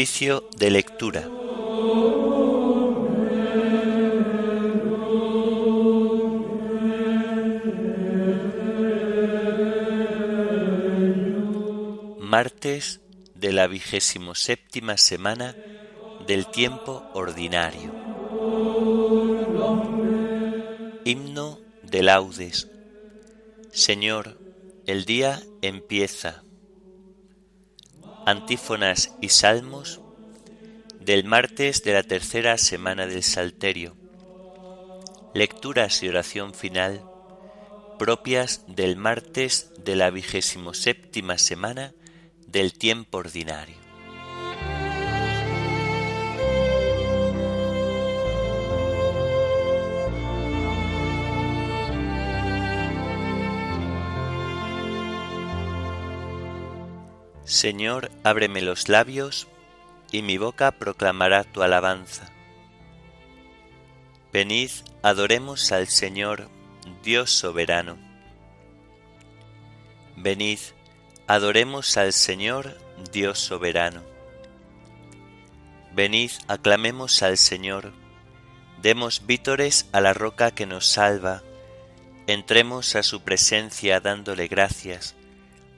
Oficio de lectura. Martes de la vigésimo séptima semana del tiempo ordinario. Himno de laudes. Señor, el día empieza Antífonas y salmos del martes de la tercera semana del Salterio. Lecturas y oración final propias del martes de la vigésimo séptima semana del tiempo ordinario. Señor, ábreme los labios, y mi boca proclamará tu alabanza. Venid, adoremos al Señor, Dios soberano. Venid, adoremos al Señor, Dios soberano. Venid, aclamemos al Señor, demos vítores a la roca que nos salva, entremos a su presencia dándole gracias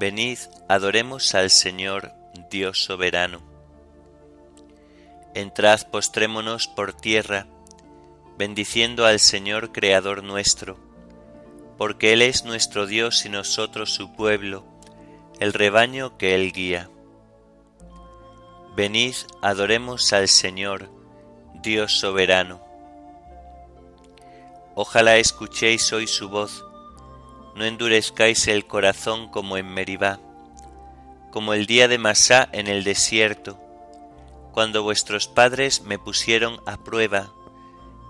Venid, adoremos al Señor, Dios soberano. Entrad, postrémonos por tierra, bendiciendo al Señor Creador nuestro, porque Él es nuestro Dios y nosotros su pueblo, el rebaño que Él guía. Venid, adoremos al Señor, Dios soberano. Ojalá escuchéis hoy su voz, no endurezcáis el corazón como en Meribá, como el día de Masá en el desierto, cuando vuestros padres me pusieron a prueba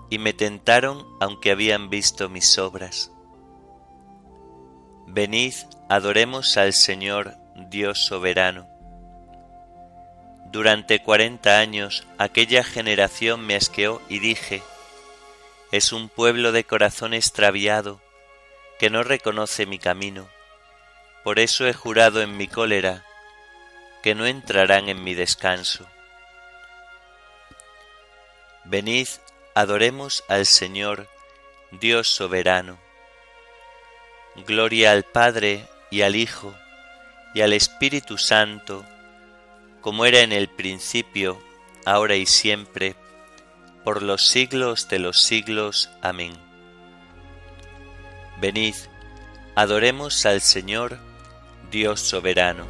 y me tentaron aunque habían visto mis obras. Venid, adoremos al Señor Dios soberano. Durante cuarenta años aquella generación me asqueó y dije, es un pueblo de corazón extraviado, que no reconoce mi camino. Por eso he jurado en mi cólera que no entrarán en mi descanso. Venid, adoremos al Señor, Dios soberano. Gloria al Padre y al Hijo y al Espíritu Santo, como era en el principio, ahora y siempre, por los siglos de los siglos. Amén. Venid, adoremos al Señor, Dios soberano.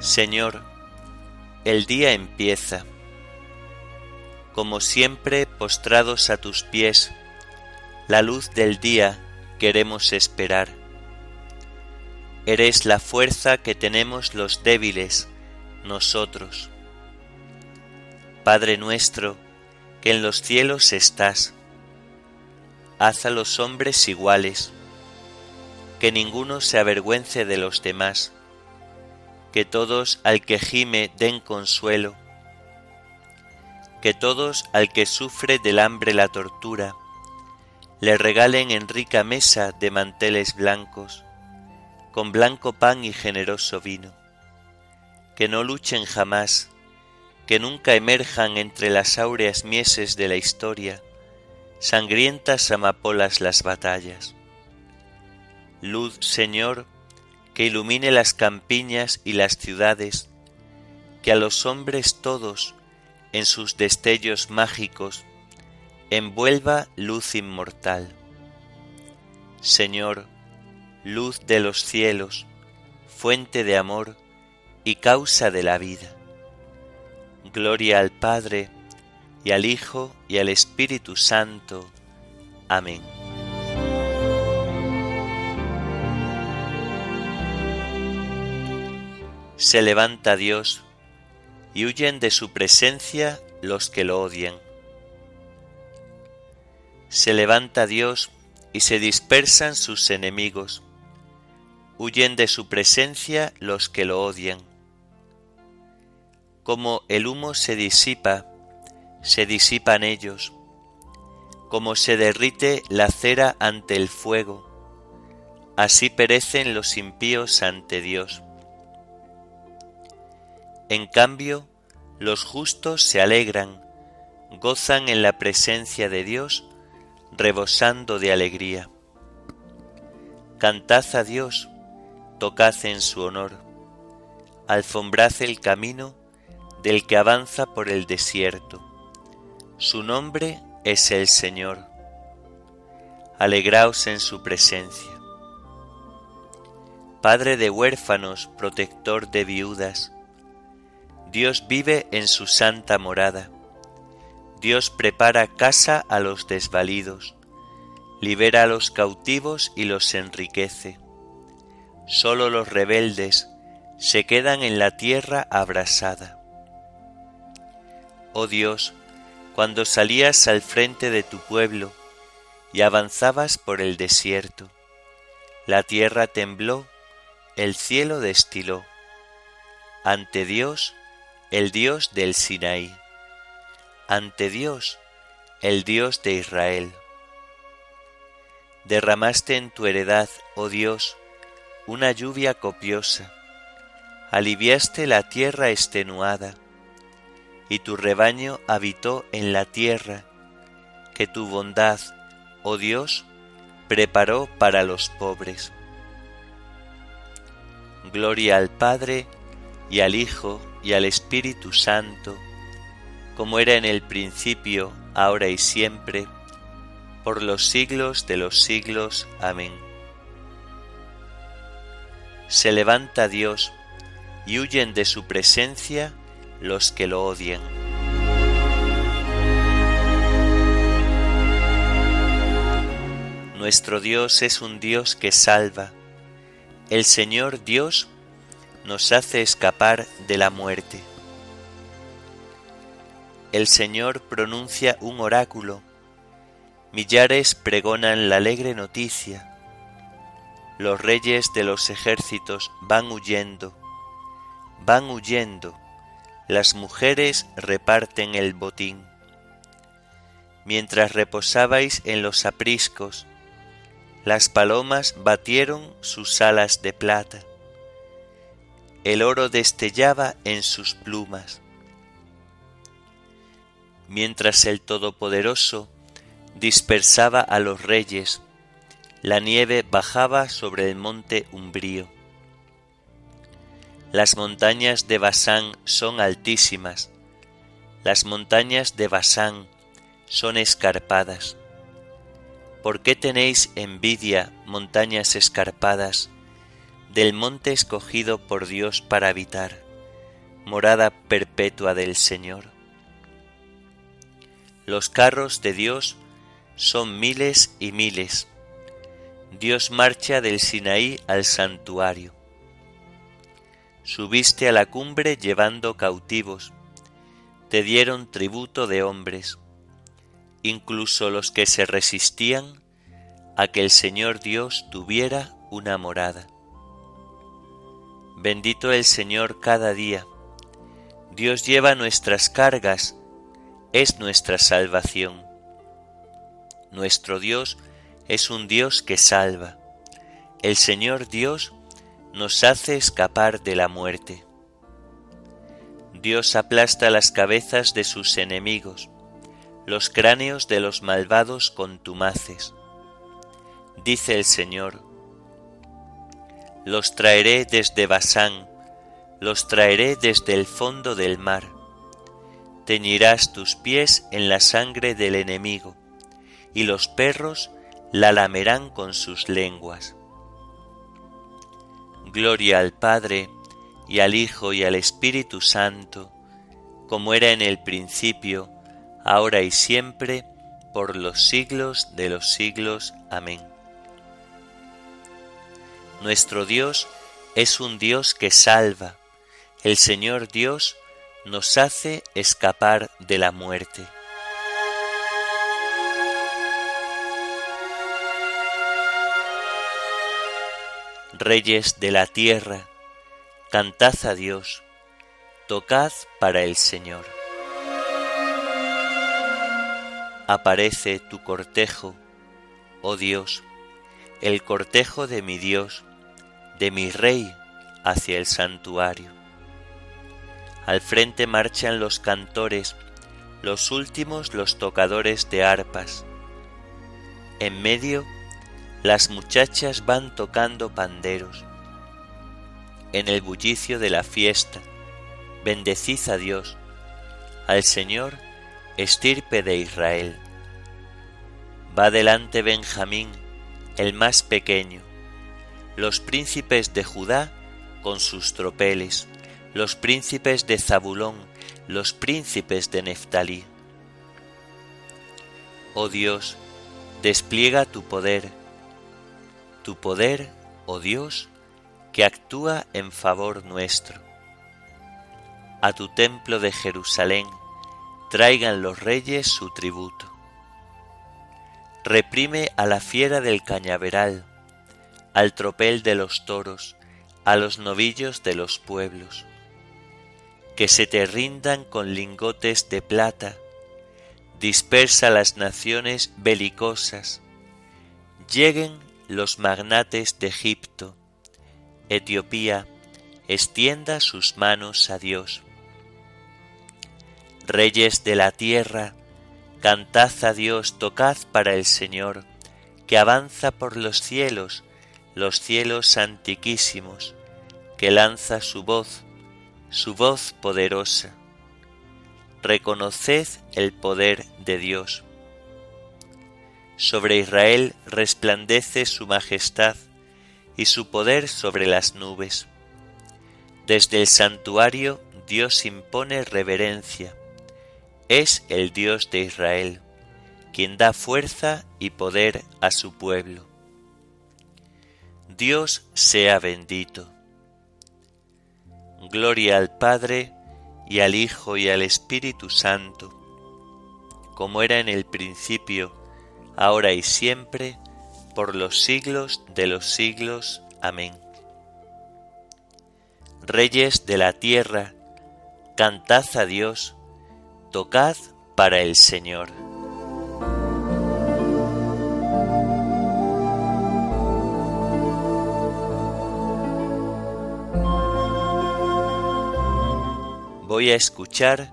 Señor, el día empieza. Como siempre, postrados a tus pies, la luz del día queremos esperar. Eres la fuerza que tenemos los débiles, nosotros. Padre nuestro, que en los cielos estás, haz a los hombres iguales, que ninguno se avergüence de los demás, que todos al que gime den consuelo, que todos al que sufre del hambre la tortura, le regalen en rica mesa de manteles blancos, con blanco pan y generoso vino, que no luchen jamás, que nunca emerjan entre las áureas mieses de la historia, sangrientas amapolas las batallas. Luz, Señor, que ilumine las campiñas y las ciudades, que a los hombres todos, en sus destellos mágicos, envuelva luz inmortal. Señor, luz de los cielos, fuente de amor y causa de la vida Gloria al Padre, y al Hijo, y al Espíritu Santo. Amén. Se levanta Dios y huyen de su presencia los que lo odian. Se levanta Dios y se dispersan sus enemigos. Huyen de su presencia los que lo odian. Como el humo se disipa, se disipan ellos. Como se derrite la cera ante el fuego, así perecen los impíos ante Dios. En cambio, los justos se alegran, gozan en la presencia de Dios, rebosando de alegría. Cantad a Dios, tocad en su honor, alfombrad el camino del que avanza por el desierto. Su nombre es el Señor. Alegraos en su presencia. Padre de huérfanos, protector de viudas, Dios vive en su santa morada. Dios prepara casa a los desvalidos, libera a los cautivos y los enriquece. Solo los rebeldes se quedan en la tierra abrasada. Oh Dios, cuando salías al frente de tu pueblo y avanzabas por el desierto, la tierra tembló el cielo destiló. Ante Dios, el Dios del Sinaí. Ante Dios, el Dios de Israel. Derramaste en tu heredad, oh Dios, una lluvia copiosa. Aliviaste la tierra extenuada, y tu rebaño habitó en la tierra, que tu bondad, oh Dios, preparó para los pobres. Gloria al Padre y al Hijo y al Espíritu Santo, como era en el principio, ahora y siempre, por los siglos de los siglos. Amén. Se levanta Dios y huyen de su presencia los que lo odian. Nuestro Dios es un Dios que salva el Señor Dios nos hace escapar de la muerte. El Señor pronuncia un oráculo, millares pregonan la alegre noticia, los reyes de los ejércitos van huyendo, van huyendo, las mujeres reparten el botín. Mientras reposabais en los apriscos, las palomas batieron sus alas de plata. El oro destellaba en sus plumas. Mientras el Todopoderoso dispersaba a los reyes, la nieve bajaba sobre el monte umbrío. Las montañas de Basán son altísimas, las montañas de Basán son escarpadas. ¿Por qué tenéis envidia, montañas escarpadas, del monte escogido por Dios para habitar, morada perpetua del Señor? Los carros de Dios son miles y miles. Dios marcha del Sinaí al santuario. Subiste a la cumbre llevando cautivos, te dieron tributo de hombres incluso los que se resistían a que el Señor Dios tuviera una morada. Bendito el Señor cada día. Dios lleva nuestras cargas, es nuestra salvación. Nuestro Dios es un Dios que salva. El Señor Dios nos hace escapar de la muerte. Dios aplasta las cabezas de sus enemigos los cráneos de los malvados contumaces. Dice el Señor, los traeré desde Basán, los traeré desde el fondo del mar. Teñirás tus pies en la sangre del enemigo, y los perros la lamerán con sus lenguas. Gloria al Padre, y al Hijo, y al Espíritu Santo, como era en el principio, ahora y siempre, por los siglos de los siglos. Amén. Nuestro Dios es un Dios que salva, el Señor Dios nos hace escapar de la muerte. Reyes de la tierra, cantad a Dios, tocad para el Señor. Aparece tu cortejo, oh Dios, el cortejo de mi Dios, de mi Rey, hacia el santuario. Al frente marchan los cantores, los últimos los tocadores de arpas. En medio las muchachas van tocando panderos. En el bullicio de la fiesta, bendecid a Dios, al Señor, estirpe de Israel. Va delante Benjamín, el más pequeño, los príncipes de Judá con sus tropeles, los príncipes de Zabulón, los príncipes de Neftalí. Oh Dios, despliega tu poder, tu poder, oh Dios, que actúa en favor nuestro. A tu templo de Jerusalén traigan los reyes su tributo. Reprime a la fiera del cañaveral, al tropel de los toros, a los novillos de los pueblos. Que se te rindan con lingotes de plata, dispersa las naciones belicosas, lleguen los magnates de Egipto, Etiopía, extienda sus manos a Dios. Reyes de la tierra, cantad a Dios, tocad para el Señor, que avanza por los cielos, los cielos antiquísimos, que lanza su voz, su voz poderosa. Reconoced el poder de Dios sobre Israel resplandece su majestad y su poder sobre las nubes. Desde el santuario Dios impone reverencia. Es el Dios de Israel, quien da fuerza y poder a su pueblo. Dios sea bendito. Gloria al Padre y al Hijo y al Espíritu Santo, como era en el principio, ahora y siempre, por los siglos de los siglos. Amén. Reyes de la tierra, cantad a Dios, tocad para el Señor. Voy a escuchar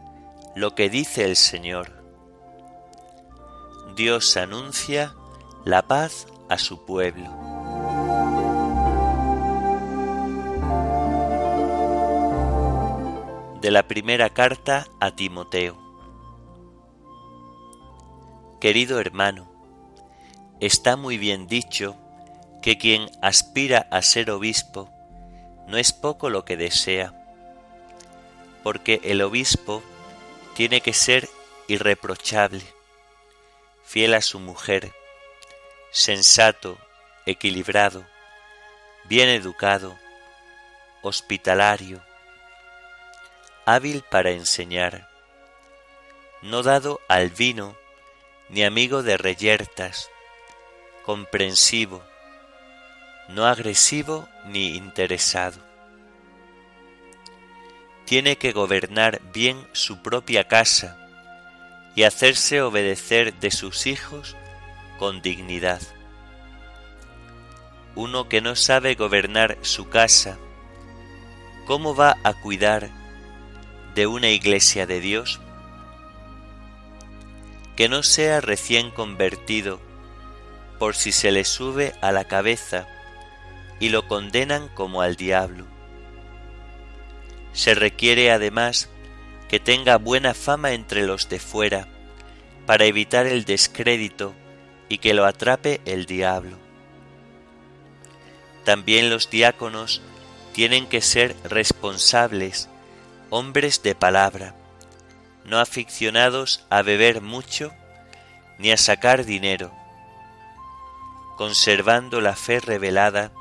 lo que dice el Señor. Dios anuncia la paz a su pueblo. De la primera carta a Timoteo. Querido hermano, está muy bien dicho que quien aspira a ser obispo no es poco lo que desea, porque el obispo tiene que ser irreprochable, fiel a su mujer, sensato, equilibrado, bien educado, hospitalario, hábil para enseñar, no dado al vino ni amigo de reyertas, comprensivo, no agresivo ni interesado. Tiene que gobernar bien su propia casa, y hacerse obedecer de sus hijos con dignidad. Uno que no sabe gobernar su casa, ¿cómo va a cuidar de una iglesia de Dios? Que no sea recién convertido, por si se le sube a la cabeza y lo condenan como al diablo. Se requiere además que tenga buena fama entre los de fuera, para evitar el descrédito y que lo atrape el diablo. También los diáconos tienen que ser responsables, hombres de palabra, no aficionados a beber mucho ni a sacar dinero, conservando la fe revelada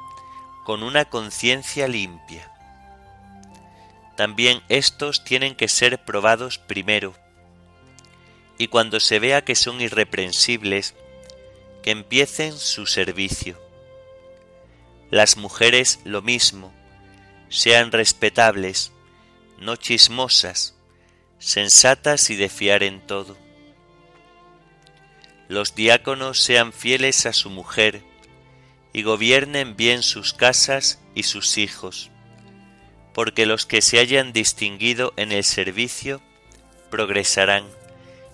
con una conciencia limpia también estos tienen que ser probados primero, y cuando se vea que son irreprensibles, que empiecen su servicio. Las mujeres lo mismo, sean respetables, no chismosas, sensatas y de fiar en todo. Los diáconos sean fieles a su mujer y gobiernen bien sus casas y sus hijos, porque los que se hayan distinguido en el servicio progresarán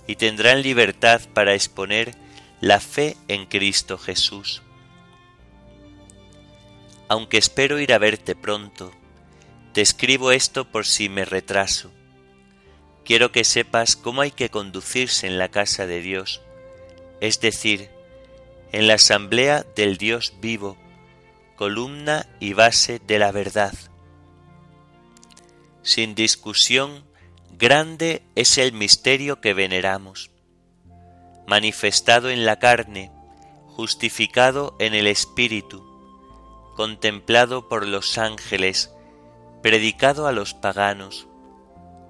y tendrán libertad para exponer la fe en Cristo Jesús. Aunque espero ir a verte pronto, te escribo esto por si me retraso. Quiero que sepas cómo hay que conducirse en la casa de Dios, es decir, en la asamblea del Dios vivo, columna y base de la verdad. Sin discusión, grande es el misterio que veneramos, manifestado en la carne, justificado en el Espíritu, contemplado por los ángeles, predicado a los paganos,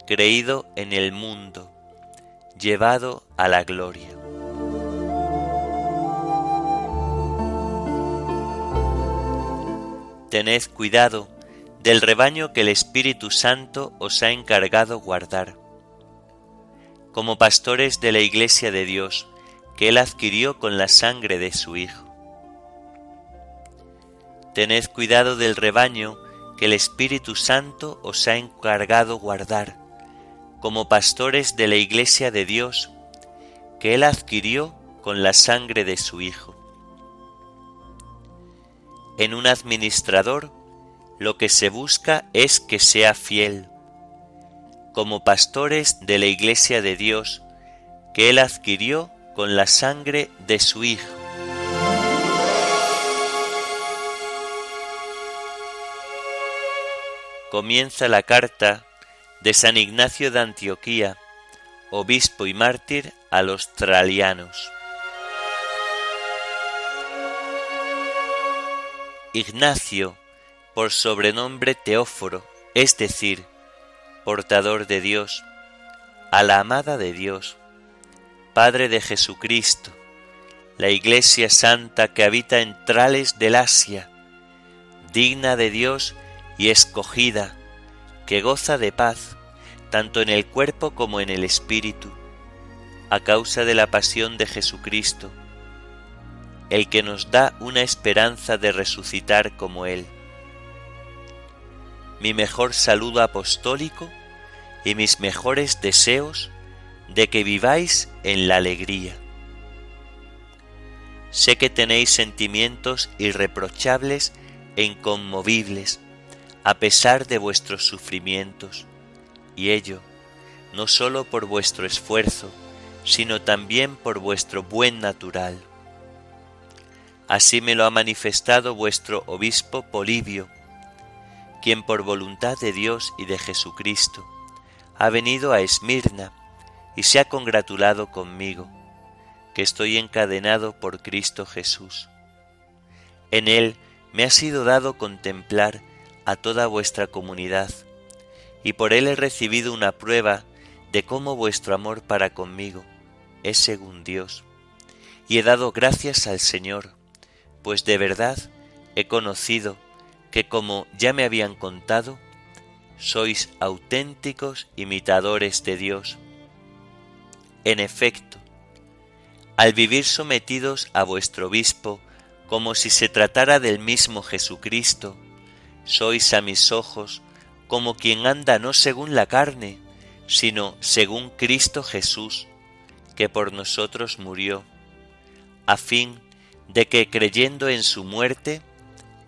creído en el mundo, llevado a la gloria. Tened cuidado del rebaño que el Espíritu Santo os ha encargado guardar. Como pastores de la Iglesia de Dios, que Él adquirió con la sangre de su Hijo. Tened cuidado del rebaño que el Espíritu Santo os ha encargado guardar, como pastores de la Iglesia de Dios, que Él adquirió con la sangre de su Hijo. En un administrador lo que se busca es que sea fiel, como pastores de la Iglesia de Dios, que Él adquirió con la sangre de su Hijo. comienza la carta de San Ignacio de Antioquía, obispo y mártir a los tralianos. Ignacio, por sobrenombre Teóforo, es decir, portador de Dios, a la amada de Dios, Padre de Jesucristo, la Iglesia Santa que habita en trales del Asia, digna de Dios y escogida, que goza de paz, tanto en el cuerpo como en el espíritu, a causa de la pasión de Jesucristo, el que nos da una esperanza de resucitar como Él. Mi mejor saludo apostólico y mis mejores deseos de que viváis en la alegría. Sé que tenéis sentimientos irreprochables e inconmovibles, a pesar de vuestros sufrimientos, y ello no sólo por vuestro esfuerzo, sino también por vuestro buen natural. Así me lo ha manifestado vuestro obispo Polibio, quien por voluntad de Dios y de Jesucristo ha venido a Esmirna y se ha congratulado conmigo, que estoy encadenado por Cristo Jesús. En él me ha sido dado contemplar a toda vuestra comunidad, y por él he recibido una prueba de cómo vuestro amor para conmigo es según Dios. Y he dado gracias al Señor, pues de verdad he conocido que como ya me habían contado, sois auténticos imitadores de Dios. En efecto, al vivir sometidos a vuestro obispo, como si se tratara del mismo Jesucristo, sois a mis ojos como quien anda no según la carne, sino según Cristo Jesús, que por nosotros murió, a fin de que creyendo en su muerte,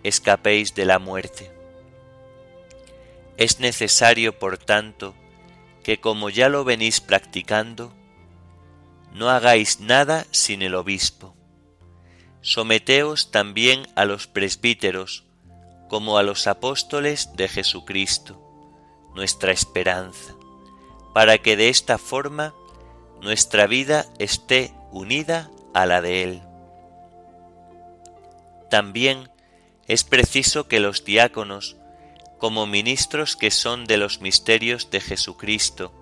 escapéis de la muerte. Es necesario, por tanto, que como ya lo venís practicando, no hagáis nada sin el obispo. Someteos también a los presbíteros, como a los apóstoles de Jesucristo, nuestra esperanza, para que de esta forma nuestra vida esté unida a la de Él. También es preciso que los diáconos como ministros que son de los misterios de Jesucristo,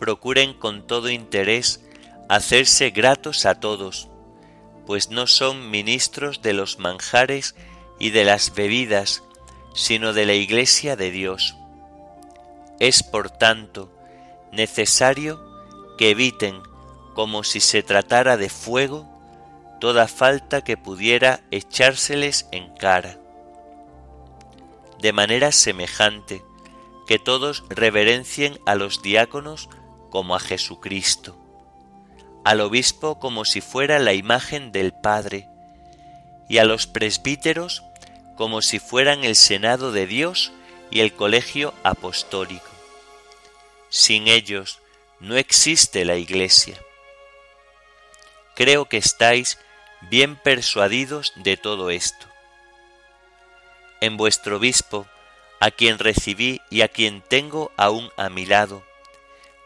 procuren con todo interés hacerse gratos a todos, pues no son ministros de los manjares y de las bebidas, sino de la Iglesia de Dios. Es, por tanto, necesario que eviten, como si se tratara de fuego, toda falta que pudiera echárseles en cara. De manera semejante, que todos reverencien a los diáconos como a Jesucristo, al obispo como si fuera la imagen del Padre, y a los presbíteros como si fueran el Senado de Dios y el colegio apostólico. Sin ellos no existe la Iglesia. Creo que estáis bien persuadidos de todo esto. En vuestro obispo, a quien recibí y a quien tengo aún a mi lado,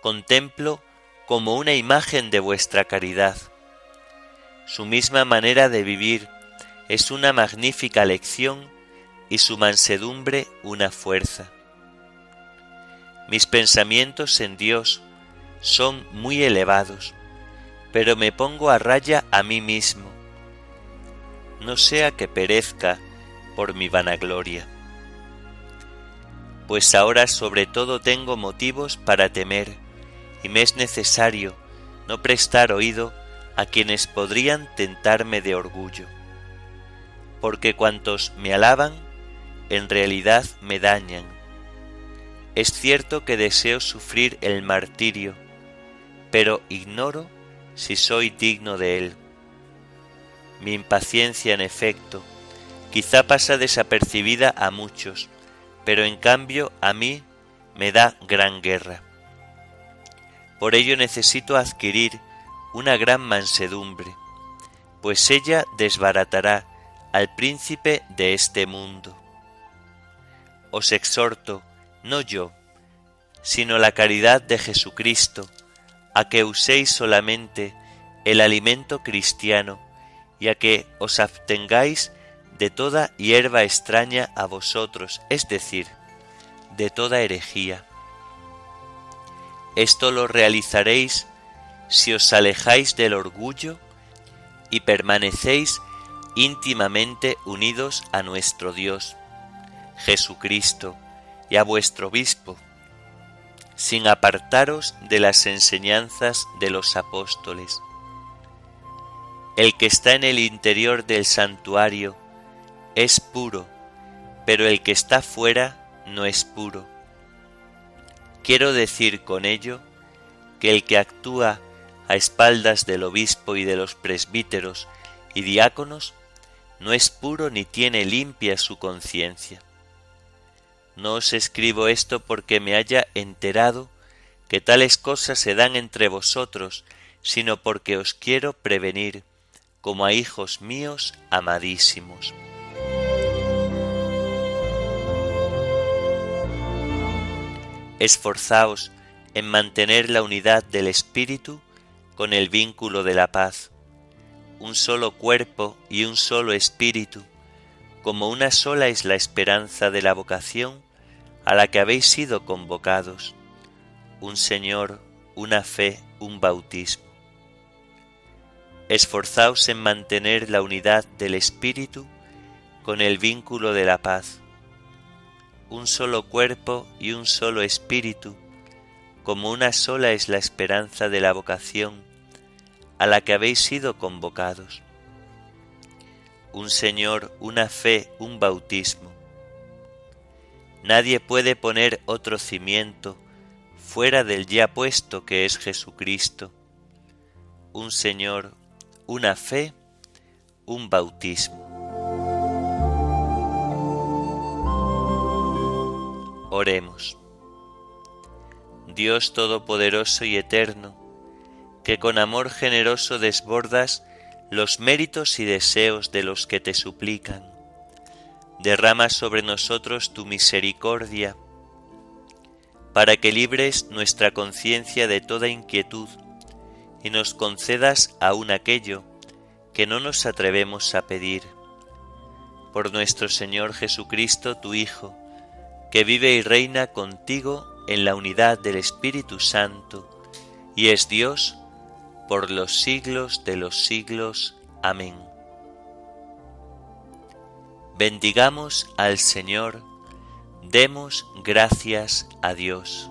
contemplo como una imagen de vuestra caridad. Su misma manera de vivir es una magnífica lección y su mansedumbre una fuerza. Mis pensamientos en Dios son muy elevados, pero me pongo a raya a mí mismo, no sea que perezca por mi vanagloria. Pues ahora sobre todo tengo motivos para temer, y me es necesario no prestar oído a quienes podrían tentarme de orgullo porque cuantos me alaban en realidad me dañan. Es cierto que deseo sufrir el martirio, pero ignoro si soy digno de él. Mi impaciencia, en efecto, quizá pasa desapercibida a muchos, pero en cambio a mí me da gran guerra. Por ello necesito adquirir una gran mansedumbre, pues ella desbaratará al príncipe de este mundo. Os exhorto, no yo, sino la caridad de Jesucristo, a que uséis solamente el alimento cristiano y a que os abstengáis de toda hierba extraña a vosotros, es decir, de toda herejía. Esto lo realizaréis si os alejáis del orgullo y permanecéis íntimamente unidos a nuestro Dios, Jesucristo, y a vuestro obispo, sin apartaros de las enseñanzas de los apóstoles. El que está en el interior del santuario es puro, pero el que está fuera no es puro. Quiero decir con ello que el que actúa a espaldas del obispo y de los presbíteros y diáconos no es puro ni tiene limpia su conciencia. No os escribo esto porque me haya enterado que tales cosas se dan entre vosotros, sino porque os quiero prevenir, como a hijos míos amadísimos. Esforzaos en mantener la unidad del Espíritu con el vínculo de la paz un solo cuerpo y un solo espíritu, como una sola es la esperanza de la vocación a la que habéis sido convocados, un Señor, una fe, un bautismo. Esforzaos en mantener la unidad del Espíritu con el vínculo de la paz, un solo cuerpo y un solo espíritu, como una sola es la esperanza de la vocación a la que habéis sido convocados. Un Señor, una fe, un bautismo. Nadie puede poner otro cimiento fuera del ya puesto que es Jesucristo. Un Señor, una fe, un bautismo. Oremos. Dios Todopoderoso y Eterno, que con amor generoso desbordas los méritos y deseos de los que te suplican. Derrama sobre nosotros tu misericordia, para que libres nuestra conciencia de toda inquietud y nos concedas aún aquello que no nos atrevemos a pedir. Por nuestro Señor Jesucristo, tu Hijo, que vive y reina contigo en la unidad del Espíritu Santo, y es Dios por los siglos de los siglos. Amén. Bendigamos al Señor, demos gracias a Dios.